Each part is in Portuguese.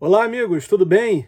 Olá, amigos, tudo bem?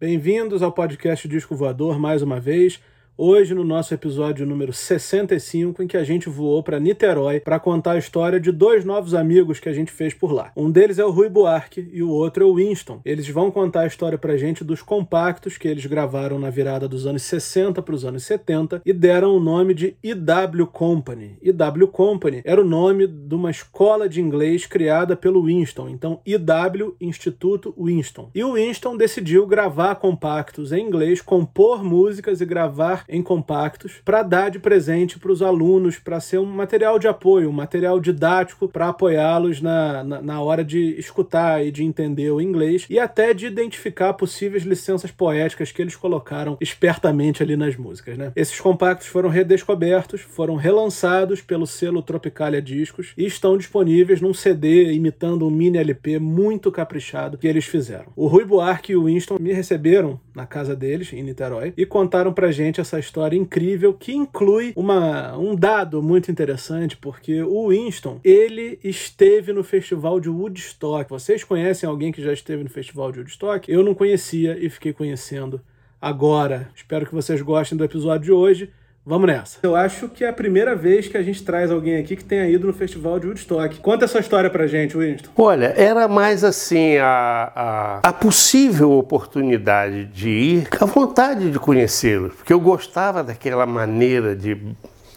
Bem-vindos ao podcast Disco Voador mais uma vez. Hoje, no nosso episódio número 65, em que a gente voou para Niterói para contar a história de dois novos amigos que a gente fez por lá. Um deles é o Rui Buarque e o outro é o Winston. Eles vão contar a história para a gente dos compactos que eles gravaram na virada dos anos 60 para os anos 70 e deram o nome de IW Company. IW Company era o nome de uma escola de inglês criada pelo Winston, então IW Instituto Winston. E o Winston decidiu gravar compactos em inglês, compor músicas e gravar em compactos para dar de presente para os alunos, para ser um material de apoio, um material didático para apoiá-los na, na, na, hora de escutar e de entender o inglês e até de identificar possíveis licenças poéticas que eles colocaram espertamente ali nas músicas. Né? Esses compactos foram redescobertos, foram relançados pelo selo Tropicalia Discos e estão disponíveis num CD imitando um mini LP muito caprichado que eles fizeram. O Rui Buarque e o Winston me receberam na casa deles, em Niterói, e contaram pra gente essa história incrível que inclui uma, um dado muito interessante, porque o Winston, ele esteve no festival de Woodstock. Vocês conhecem alguém que já esteve no festival de Woodstock? Eu não conhecia e fiquei conhecendo agora. Espero que vocês gostem do episódio de hoje. Vamos nessa. Eu acho que é a primeira vez que a gente traz alguém aqui que tenha ido no festival de Woodstock. Conta essa história pra gente, Winston. Olha, era mais assim a, a, a possível oportunidade de ir, a vontade de conhecê-los, porque eu gostava daquela maneira de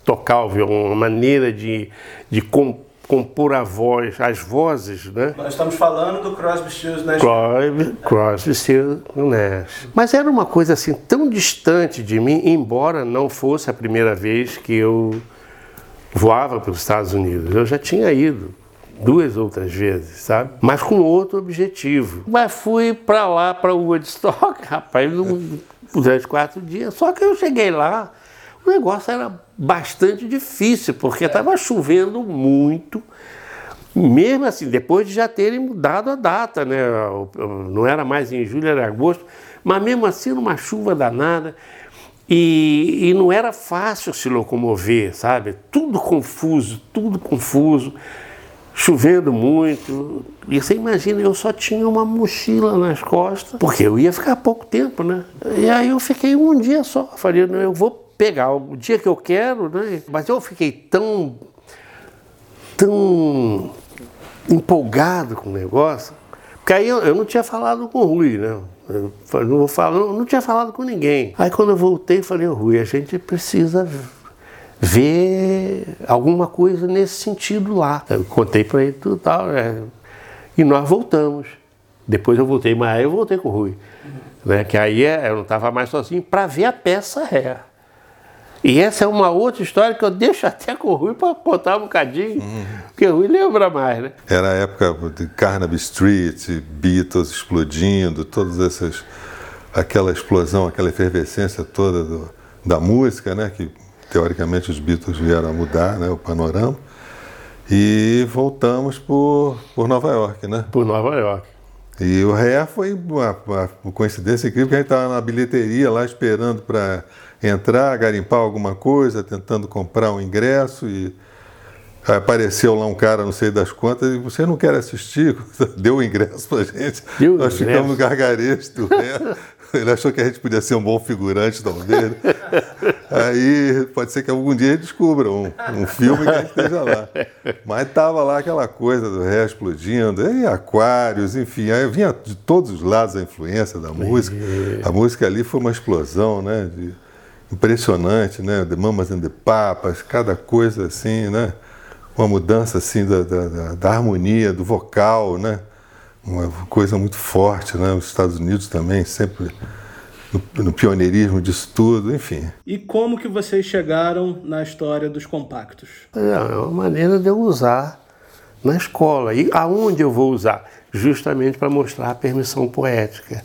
tocar o violão, a maneira de, de compor compor a voz, as vozes, né? Nós estamos falando do Crosby, Stills, Nash. Crosby, Crosby, Stills, Nash. Mas era uma coisa assim tão distante de mim, embora não fosse a primeira vez que eu voava para os Estados Unidos. Eu já tinha ido duas outras vezes, sabe? Mas com outro objetivo. Mas fui para lá, para o Woodstock, rapaz, durante quatro dias. Só que eu cheguei lá, o negócio era bastante difícil, porque estava chovendo muito. Mesmo assim, depois de já terem mudado a data, né? Não era mais em julho, era agosto, mas mesmo assim, numa chuva danada. E, e não era fácil se locomover, sabe? Tudo confuso, tudo confuso, chovendo muito. E você imagina, eu só tinha uma mochila nas costas, porque eu ia ficar pouco tempo, né? E aí eu fiquei um dia só. Falei, eu vou pegar o dia que eu quero, né? Mas eu fiquei tão, tão empolgado com o negócio, porque aí eu, eu não tinha falado com o Rui, né? Eu não, vou falar, não, tinha falado com ninguém. Aí quando eu voltei, falei, Rui, a gente precisa ver alguma coisa nesse sentido lá. Eu contei para ele tudo tal, é, e nós voltamos. Depois eu voltei, mas aí eu voltei com o Rui. Né, que aí é, eu não estava mais sozinho para ver a peça ré. E essa é uma outra história que eu deixo até com o Rui para contar um bocadinho, uhum. porque o Rui lembra mais, né? Era a época de Carnaby Street, Beatles explodindo, todas essas. aquela explosão, aquela efervescência toda do, da música, né? Que teoricamente os Beatles vieram a mudar né, o panorama. E voltamos por, por Nova York, né? Por Nova York. E o ré foi uma, uma coincidência incrível, que a gente estava na bilheteria lá esperando para entrar, garimpar alguma coisa, tentando comprar um ingresso e apareceu lá um cara, não sei das quantas, e você não quer assistir? Deu o ingresso pra gente. Deu Nós ficamos no gargarejo do Ele achou que a gente podia ser um bom figurante, talvez. Aí pode ser que algum dia ele descubra um, um filme que a gente esteja lá. Mas tava lá aquela coisa do ré explodindo, e aquários, enfim. Aí vinha de todos os lados a influência da música. A música ali foi uma explosão, né? De, impressionante, né? The Mamas and the Papas, cada coisa assim, né? Uma mudança assim da, da, da harmonia, do vocal, né? Uma coisa muito forte, né? Os Estados Unidos também sempre no, no, pioneirismo disso tudo, enfim. E como que vocês chegaram na história dos compactos? É, é uma maneira de eu usar na escola. E aonde eu vou usar? Justamente para mostrar a permissão poética.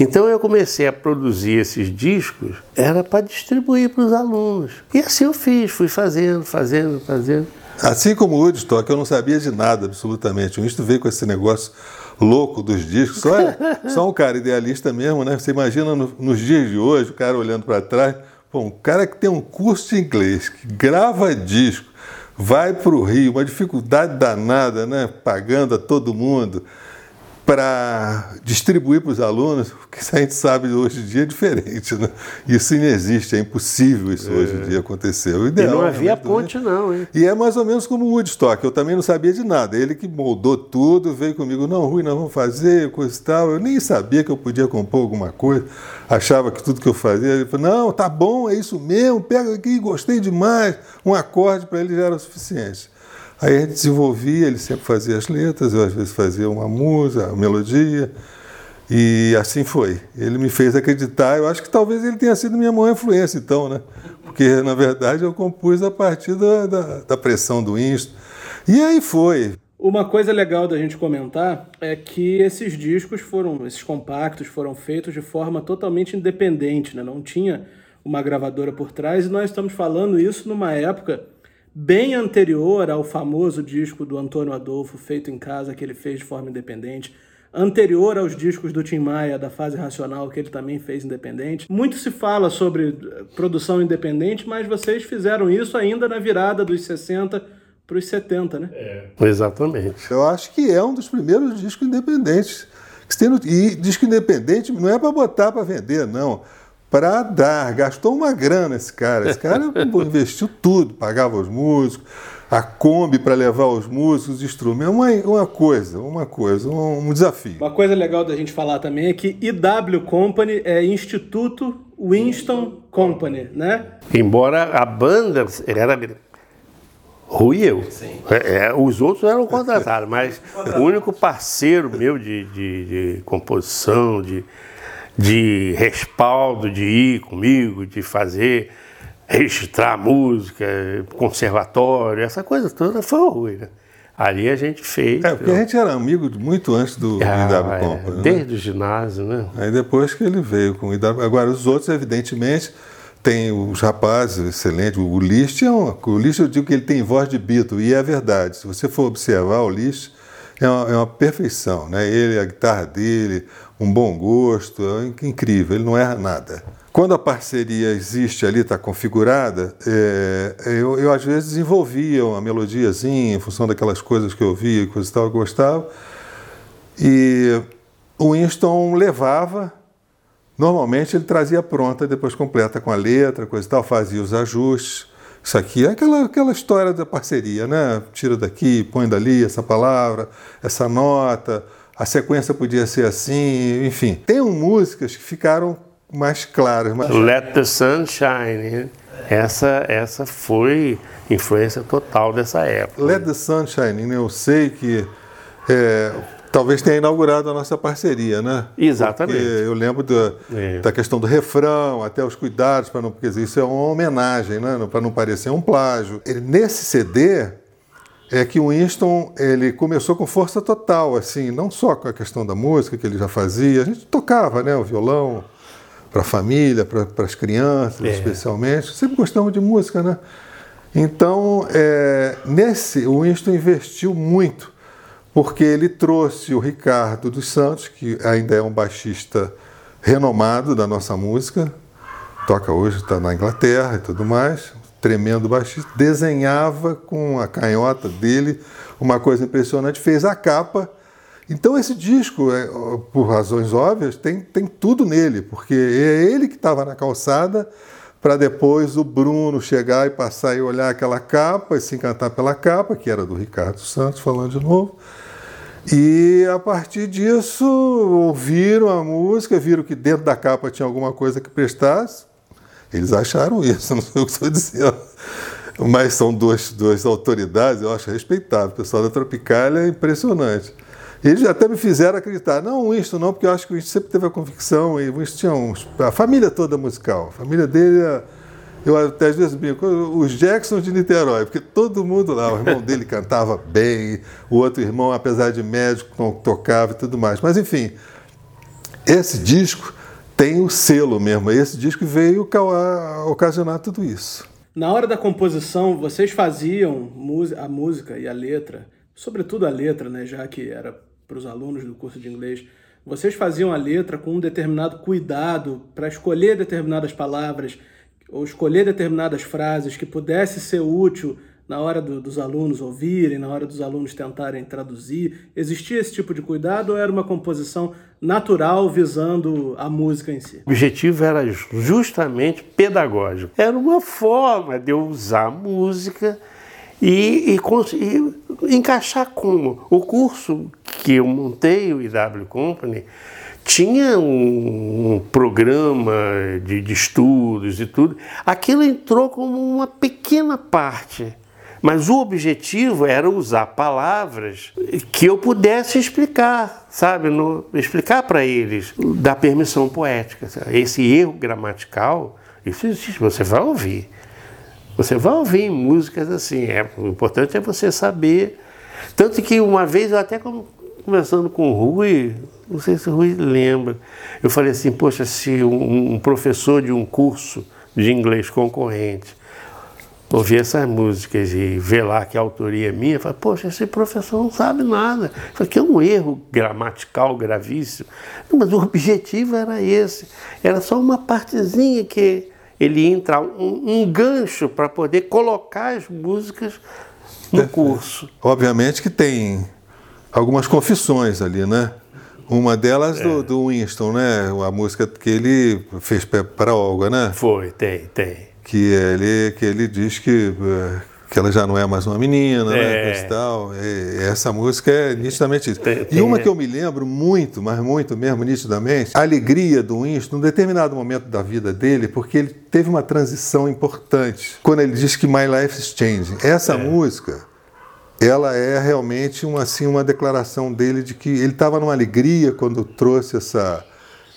Então eu comecei a produzir esses discos, era para distribuir para os alunos. E assim eu fiz, fui fazendo, fazendo, fazendo. Assim como o Woodstock, eu não sabia de nada absolutamente. O Winston veio com esse negócio louco dos discos. Só, só um cara idealista mesmo, né? Você imagina no, nos dias de hoje, o cara olhando para trás, pô, um cara que tem um curso de inglês, que grava disco, vai para o Rio, uma dificuldade danada, né? Pagando a todo mundo. Para distribuir para os alunos, porque a gente sabe hoje em dia é diferente, né? Isso inexiste, é impossível isso é. hoje em dia acontecer. O ideal, e não havia ponte não, hein? E é mais ou menos como o Woodstock, eu também não sabia de nada. Ele que moldou tudo, veio comigo, não, Rui, nós vamos fazer, coisa e tal. Eu nem sabia que eu podia compor alguma coisa, achava que tudo que eu fazia, ele falou, não, tá bom, é isso mesmo, pega aqui, gostei demais. Um acorde para ele já era o suficiente. Aí a gente desenvolvia, ele sempre fazia as letras, eu às vezes fazia uma música, uma melodia, e assim foi. Ele me fez acreditar, eu acho que talvez ele tenha sido minha maior influência, então, né? Porque, na verdade, eu compus a partir da, da, da pressão do Insto. E aí foi. Uma coisa legal da gente comentar é que esses discos foram, esses compactos foram feitos de forma totalmente independente, né? Não tinha uma gravadora por trás, e nós estamos falando isso numa época bem anterior ao famoso disco do Antônio Adolfo, feito em casa, que ele fez de forma independente, anterior aos discos do Tim Maia, da fase racional, que ele também fez independente. Muito se fala sobre eh, produção independente, mas vocês fizeram isso ainda na virada dos 60 para os 70, né? É. Exatamente. Eu acho que é um dos primeiros discos independentes. E disco independente não é para botar para vender, não para dar. Gastou uma grana esse cara. Esse cara investiu tudo, pagava os músicos, a Kombi para levar os músicos, os instrumentos, uma, uma coisa, uma coisa, um, um, desafio. Uma coisa legal da gente falar também é que IW Company é Instituto Winston Company, né? Embora a banda era Rui eu. É, é, os outros eram contratados, mas o único parceiro meu de, de, de composição, de, de respaldo, de ir comigo, de fazer, registrar música, conservatório, essa coisa toda foi o Rui, né? Ali a gente fez. É, porque a gente era amigo muito antes do ah, IW é, Company. Né? Desde o ginásio, né? Aí depois que ele veio com o IW. Agora, os outros, evidentemente, tem os rapazes excelentes. O Liszt é um. O Liszt, eu digo que ele tem voz de Beatle, e é verdade. Se você for observar o Liszt, é uma, é uma perfeição, né? Ele, a guitarra dele, um bom gosto, é incrível, ele não erra nada. Quando a parceria existe ali, está configurada, é, eu, eu, às vezes desenvolvia uma melodiazinha em função daquelas coisas que eu via e coisas tal, eu gostava. E o Winston levava, normalmente ele trazia pronta, depois completa com a letra, coisa e tal, fazia os ajustes. Isso aqui é aquela, aquela história da parceria, né? Tira daqui, põe dali essa palavra, essa nota, a sequência podia ser assim, enfim. Tem músicas que ficaram mais claras. Mais... Let the Sun Shine. Essa, essa foi influência total dessa época. Let the Sun Shine, né? eu sei que é, talvez tenha inaugurado a nossa parceria, né? Exatamente. Porque eu lembro da, é. da questão do refrão, até os cuidados para não, porque isso é uma homenagem, né? Para não parecer um plágio. Ele, nesse CD é que o Winston ele começou com força total, assim, não só com a questão da música que ele já fazia, a gente tocava, né, o violão para a família, para as crianças, é. especialmente. Sempre gostamos de música, né? Então, é, nesse, o Winston investiu muito porque ele trouxe o Ricardo dos Santos, que ainda é um baixista renomado da nossa música, toca hoje, está na Inglaterra e tudo mais, tremendo baixista, desenhava com a canhota dele uma coisa impressionante, fez a capa. Então esse disco, é, por razões óbvias, tem, tem tudo nele, porque é ele que estava na calçada para depois o Bruno chegar e passar e olhar aquela capa e se encantar pela capa, que era do Ricardo Santos, falando de novo. E a partir disso, ouviram a música, viram que dentro da capa tinha alguma coisa que prestasse. Eles acharam isso, não sei o que estou dizendo. Mas são duas, duas autoridades, eu acho respeitável. O pessoal da Tropicália é impressionante. Eles até me fizeram acreditar. Não o Winston, não, porque eu acho que o Winston sempre teve a convicção. E o Winston tinha uns, a família toda musical. A família dele é eu até às vezes brinco, os Jacksons de Niterói, porque todo mundo lá, o irmão dele cantava bem, o outro irmão, apesar de médico, tocava e tudo mais. Mas enfim, esse disco tem o selo mesmo. Esse disco veio ocasionar tudo isso. Na hora da composição, vocês faziam a música e a letra, sobretudo a letra, né, já que era para os alunos do curso de inglês, vocês faziam a letra com um determinado cuidado para escolher determinadas palavras ou escolher determinadas frases que pudesse ser útil na hora do, dos alunos ouvirem, na hora dos alunos tentarem traduzir? Existia esse tipo de cuidado ou era uma composição natural visando a música em si? O objetivo era justamente pedagógico. Era uma forma de eu usar a música e, e, e encaixar com o curso que eu montei, o IW Company, tinha um, um programa de, de, estudos e tudo. Aquilo entrou como uma pequena parte. Mas o objetivo era usar palavras que eu pudesse explicar, sabe? No, explicar para eles da permissão poética. Esse erro gramatical, isso existe, você vai ouvir. Você vai ouvir músicas assim. É, o importante é você saber. Tanto que uma vez eu até conversando com o Rui, não sei se o Rui lembra, eu falei assim, poxa, se um, um professor de um curso de inglês concorrente ouvir essas músicas e ver lá que a autoria é minha, fala, poxa, esse professor não sabe nada. Isso aqui é um erro gramatical gravíssimo. Não, mas o objetivo era esse. Era só uma partezinha que ele ia entrar, um, um gancho para poder colocar as músicas no curso. Obviamente que tem algumas confissões ali, né? Uma delas é. do, do, Winston, né? A música que ele fez para Olga, né? Foi, tem, tem. Que ele, que ele diz que, eh, que ela já não é mais uma menina, né? é. né? E tal. E essa música é nitidamente isso. Tem, tem, e uma que eu me lembro muito, mas muito mesmo, nitidamente, a alegria do Winston, num determinado momento da vida dele, porque ele teve uma transição importante. Quando ele diz que My Life is Changing. Essa é. música ela é realmente uma, assim, uma declaração dele de que ele estava numa alegria quando trouxe essa,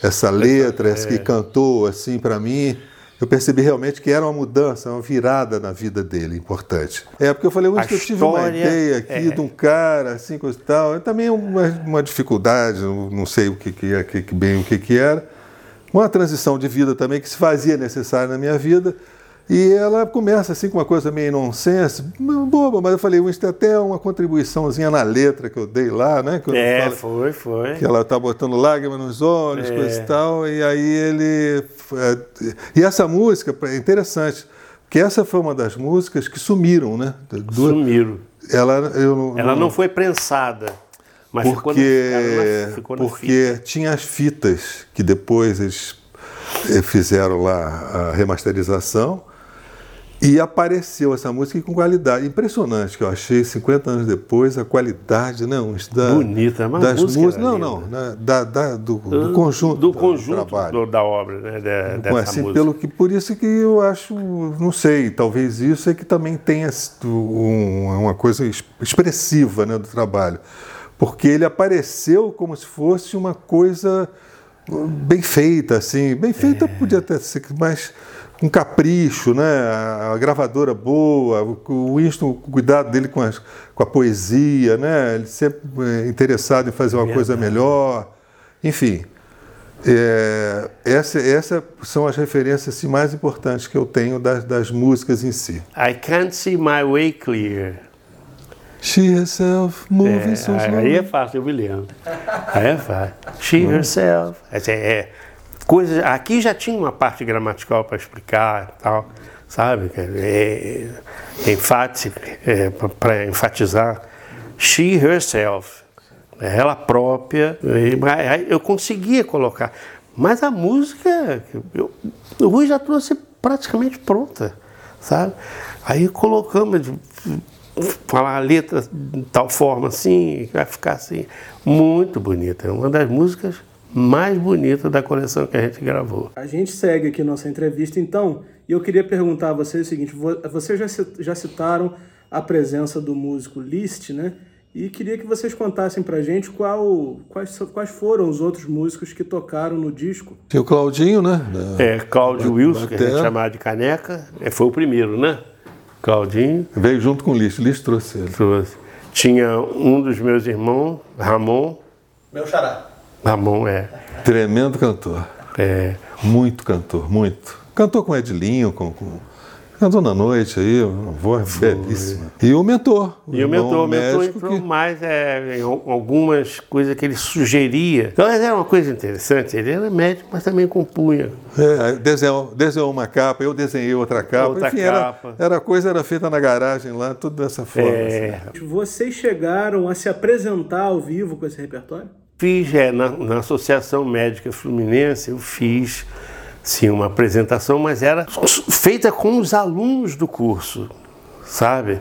essa letra, essa que é. cantou assim para mim. Eu percebi realmente que era uma mudança, uma virada na vida dele, importante. É, porque eu falei, que eu tive uma ideia aqui é. de um cara, assim, coisa e tal. É também uma, uma dificuldade, não sei o que, que, é, que, bem o que, que era. Uma transição de vida também que se fazia necessária na minha vida. E ela começa assim com uma coisa meio nonsense, boba, mas eu falei, isso tem até uma contribuiçãozinha na letra que eu dei lá, né? é, falo, foi, foi. Que ela tá botando lágrimas nos olhos, é. coisa e tal, e aí ele... É, e essa música é interessante, porque essa foi uma das músicas que sumiram, né? Sumiram. Ela, eu, ela não, não foi prensada. Mas porque, ficou no, ficou porque fita. tinha as fitas que depois eles eh, fizeram lá a remasterização e apareceu essa música com qualidade. Impressionante que eu achei, 50 anos depois, a qualidade, não, da, Bonita, mas das músicas. Não, não, né, da, da, do, do, conjunto. Do conjunto do, da obra, né? De, dessa assim, música. Pelo que, por isso que eu acho, não sei, talvez isso é que também tenha um, uma coisa expressiva né, do trabalho. Porque ele apareceu como se fosse uma coisa bem feita, assim. Bem feita é. podia até ser, mas um capricho, né? A gravadora boa, o Winston, o cuidado dele com, as, com a poesia, né? Ele sempre é, interessado em fazer uma coisa melhor. Enfim, é, essa, essa são as referências assim, mais importantes que eu tenho das, das músicas em si. I can't see my way clear. She herself moving é, so slowly. Aí é fácil, eu me lembro. Aí é fácil. She herself. É, é, coisas. Aqui já tinha uma parte gramatical para explicar e tal, sabe? É, é, é, para enfatizar. She herself. Ela própria. Eu conseguia colocar. Mas a música, eu, o Rui já trouxe praticamente pronta, sabe? Aí colocamos, falar a letra de tal forma assim, vai ficar assim. Muito bonita. É uma das músicas mais bonita da coleção que a gente gravou. A gente segue aqui nossa entrevista, então, e eu queria perguntar a vocês o seguinte: vocês já, já citaram a presença do músico Liszt, né? E queria que vocês contassem pra gente qual, quais, quais foram os outros músicos que tocaram no disco. Tem o Claudinho, né? Da... É, Cláudio Wilson, que a gente chamava de Caneca, é, foi o primeiro, né? Claudinho. Veio junto com o Liszt, Liszt trouxe ele. Trouxe. Tinha um dos meus irmãos, Ramon. Meu xará. Ramon é. Tremendo cantor. É. Muito cantor, muito. Cantou com Edlinho, com, com Cantou na noite aí, uma voz belíssima. E o mentor. E o mentor, o mentor entrou que... mais é, em algumas coisas que ele sugeria. Então era uma coisa interessante, ele era médico, mas também compunha. É, desenhou, desenhou uma capa, eu desenhei outra capa. Outra Enfim, capa. Era, era coisa era feita na garagem lá, tudo dessa forma. É. Assim. Vocês chegaram a se apresentar ao vivo com esse repertório? Fiz, é, na, na Associação Médica Fluminense, eu fiz sim uma apresentação, mas era feita com os alunos do curso, sabe?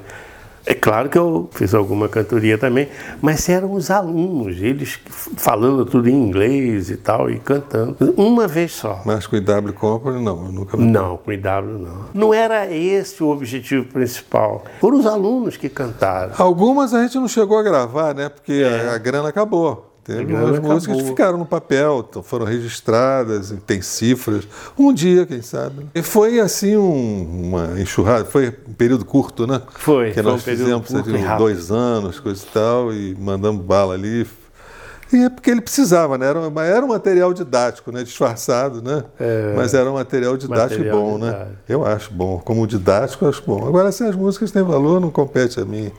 É claro que eu fiz alguma cantoria também, mas eram os alunos, eles falando tudo em inglês e tal, e cantando, uma vez só. Mas com o IW Company, não, eu nunca Não, com o IW não. Não era esse o objetivo principal. Foram os alunos que cantaram. Algumas a gente não chegou a gravar, né? Porque é. a, a grana acabou. Teve umas músicas que ficaram no papel, foram registradas, tem cifras. Um dia, quem sabe. E foi assim um, uma enxurrada, foi um período curto, né? Foi. Que foi nós um fizemos ali, dois anos, coisa e tal, e mandamos bala ali. E é porque ele precisava, né? Era, era um material didático, né? Disfarçado, né? É, Mas era um material didático material bom, né? didático. né? Eu acho bom. Como didático, eu acho bom. Agora, se as músicas têm valor, não compete a mim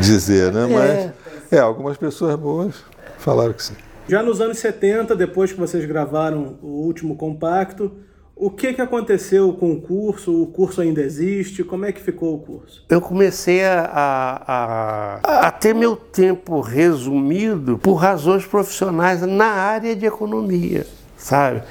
dizer, né? Mas, é, algumas pessoas boas Falaram que sim. Já nos anos 70, depois que vocês gravaram o último compacto, o que, que aconteceu com o curso? O curso ainda existe? Como é que ficou o curso? Eu comecei a, a, a, a ter meu tempo resumido por razões profissionais na área de economia, sabe?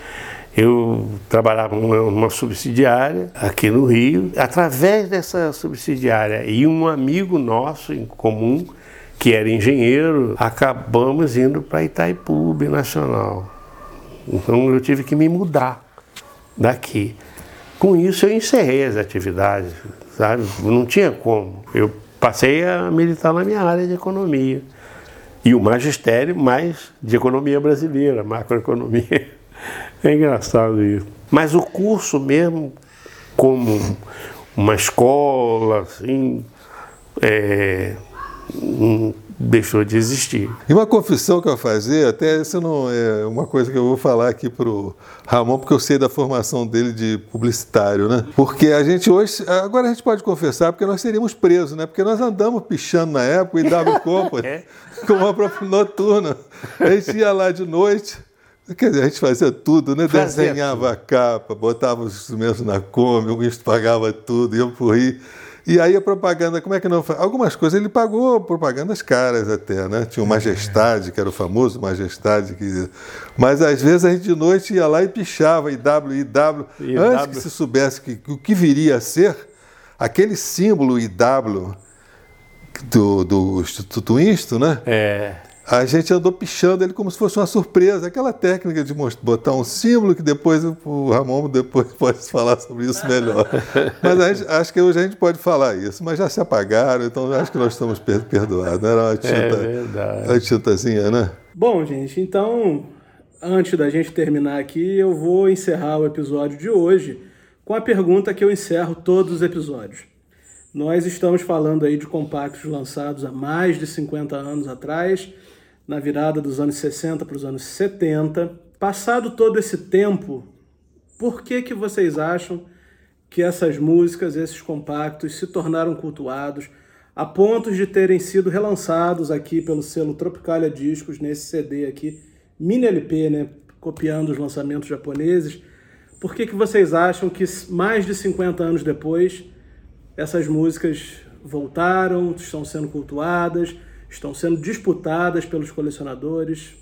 Eu trabalhava numa subsidiária aqui no Rio. Através dessa subsidiária e um amigo nosso em comum, que era engenheiro, acabamos indo para Itaipu Nacional. Então eu tive que me mudar daqui. Com isso eu encerrei as atividades, sabe? Não tinha como. Eu passei a militar na minha área de economia. E o magistério mais de economia brasileira, macroeconomia. É engraçado isso. Mas o curso mesmo, como uma escola, assim, é, deixou de existir. E uma confissão que eu fazer, até isso não é uma coisa que eu vou falar aqui pro Ramon, porque eu sei da formação dele de publicitário, né? Porque a gente hoje, agora a gente pode confessar, porque nós seríamos presos, né? Porque nós andamos pichando na época e dava Company é? com uma própria noturna. A gente ia lá de noite. Quer dizer, a gente fazia tudo, né? Fazia Desenhava tudo. a capa, botava os instrumentos na Kombi, o ministro pagava tudo, ia pro Rio. E aí a propaganda, como é que não Algumas coisas ele pagou propagandas caras até, né? Tinha o Majestade, que era o famoso Majestade, que... mas às vezes a gente de noite ia lá e pichava IW, IW, IW. antes que se soubesse que, o que viria a ser, aquele símbolo IW do, do Instituto Insto, né? É a gente andou pichando ele como se fosse uma surpresa, aquela técnica de botar um símbolo que depois o Ramon depois pode falar sobre isso melhor. Mas gente, acho que hoje a gente pode falar isso, mas já se apagaram, então acho que nós estamos perdoados. Era uma tinta, é verdade. uma tintazinha, né? Bom, gente, então antes da gente terminar aqui, eu vou encerrar o episódio de hoje com a pergunta que eu encerro todos os episódios. Nós estamos falando aí de compactos lançados há mais de 50 anos atrás na virada dos anos 60 para os anos 70. Passado todo esse tempo, por que, que vocês acham que essas músicas, esses compactos se tornaram cultuados a ponto de terem sido relançados aqui pelo selo Tropicalia Discos nesse CD aqui, mini LP, né, copiando os lançamentos japoneses? Por que, que vocês acham que mais de 50 anos depois essas músicas voltaram, estão sendo cultuadas? Estão sendo disputadas pelos colecionadores.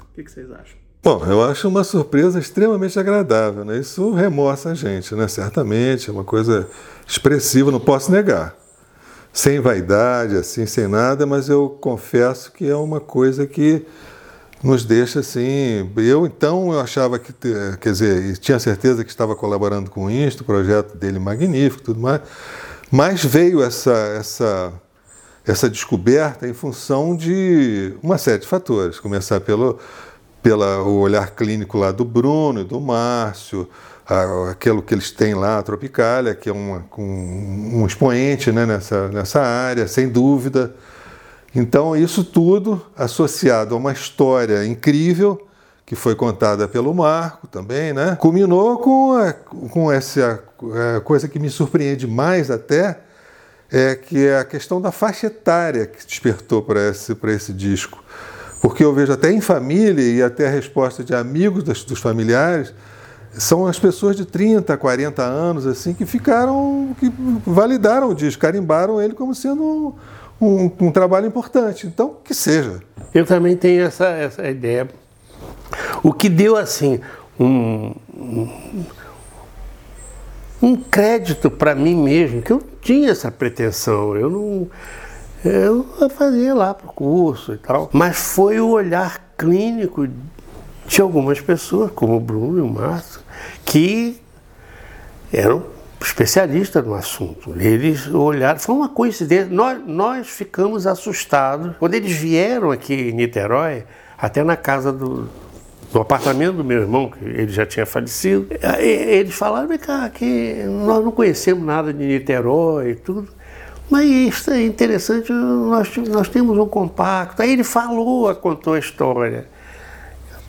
O que, que vocês acham? Bom, eu acho uma surpresa extremamente agradável, né? Isso remorça a gente, né? Certamente, é uma coisa expressiva, não posso negar. Sem vaidade, assim, sem nada, mas eu confesso que é uma coisa que nos deixa assim. Eu então eu achava que, quer dizer, tinha certeza que estava colaborando com isso, o projeto dele magnífico, tudo mais. Mas veio essa essa essa descoberta em função de uma série de fatores. Começar pelo pela, o olhar clínico lá do Bruno e do Márcio, a, aquilo que eles têm lá, a Tropicália, que é uma, um, um expoente né, nessa, nessa área, sem dúvida. Então, isso tudo associado a uma história incrível que foi contada pelo Marco também, né? Culminou com, a, com essa a coisa que me surpreende mais até, é que é a questão da faixa etária que despertou para esse, esse disco. Porque eu vejo até em família e até a resposta de amigos dos, dos familiares, são as pessoas de 30, 40 anos assim que ficaram, que validaram o disco, carimbaram ele como sendo um, um, um trabalho importante. Então, que seja. Eu também tenho essa, essa ideia. O que deu assim um, um crédito para mim mesmo, que eu tinha essa pretensão, eu não. Eu fazia lá para o curso e tal, mas foi o olhar clínico de algumas pessoas, como o Bruno e o Márcio, que eram especialistas no assunto. Eles olharam, foi uma coincidência. Nós, nós ficamos assustados. Quando eles vieram aqui em Niterói, até na casa do, do apartamento do meu irmão, que ele já tinha falecido, eles falaram, vem cá, que nós não conhecemos nada de Niterói e tudo. Mas isso é interessante, nós, nós temos um compacto. Aí ele falou, contou a história.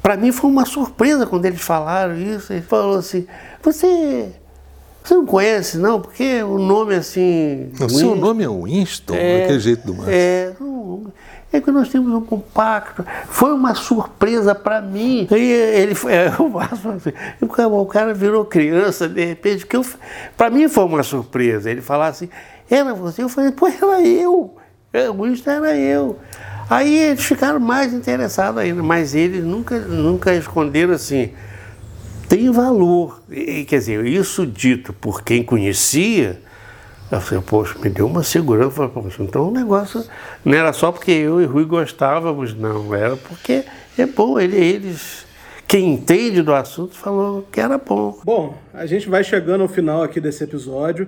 Para mim foi uma surpresa quando eles falaram isso. Ele falou assim: Você, você não conhece, não? Porque o nome assim. O seu nome é Winston, é, daquele jeito do Márcio. É, é que nós temos um compacto. Foi uma surpresa para mim. E ele foi, é, assim, o cara virou criança de repente. que Para mim foi uma surpresa. Ele falasse, assim, era você? Eu falei, pô, era eu. É, o Winston era eu. Aí eles ficaram mais interessados ainda, mas eles nunca, nunca esconderam assim. Tem valor. E, quer dizer, isso dito por quem conhecia, eu falei, poxa, me deu uma segurança. Falei, poxa, então o negócio não era só porque eu e Rui gostávamos, não. Era porque é bom, ele, eles quem entende do assunto falou que era bom. Bom, a gente vai chegando ao final aqui desse episódio.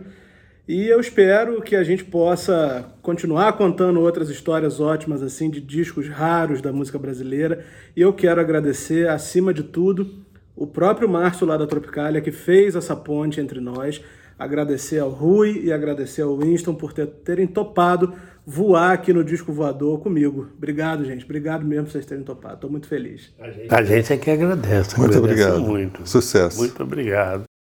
E eu espero que a gente possa continuar contando outras histórias ótimas assim de discos raros da música brasileira. E eu quero agradecer, acima de tudo, o próprio Márcio lá da Tropicália que fez essa ponte entre nós. Agradecer ao Rui e agradecer ao Winston por ter, terem topado voar aqui no Disco Voador comigo. Obrigado, gente. Obrigado mesmo por vocês terem topado. Estou muito feliz. A gente, a gente é que agradece. Muito obrigado. Muito. Sucesso. Muito obrigado.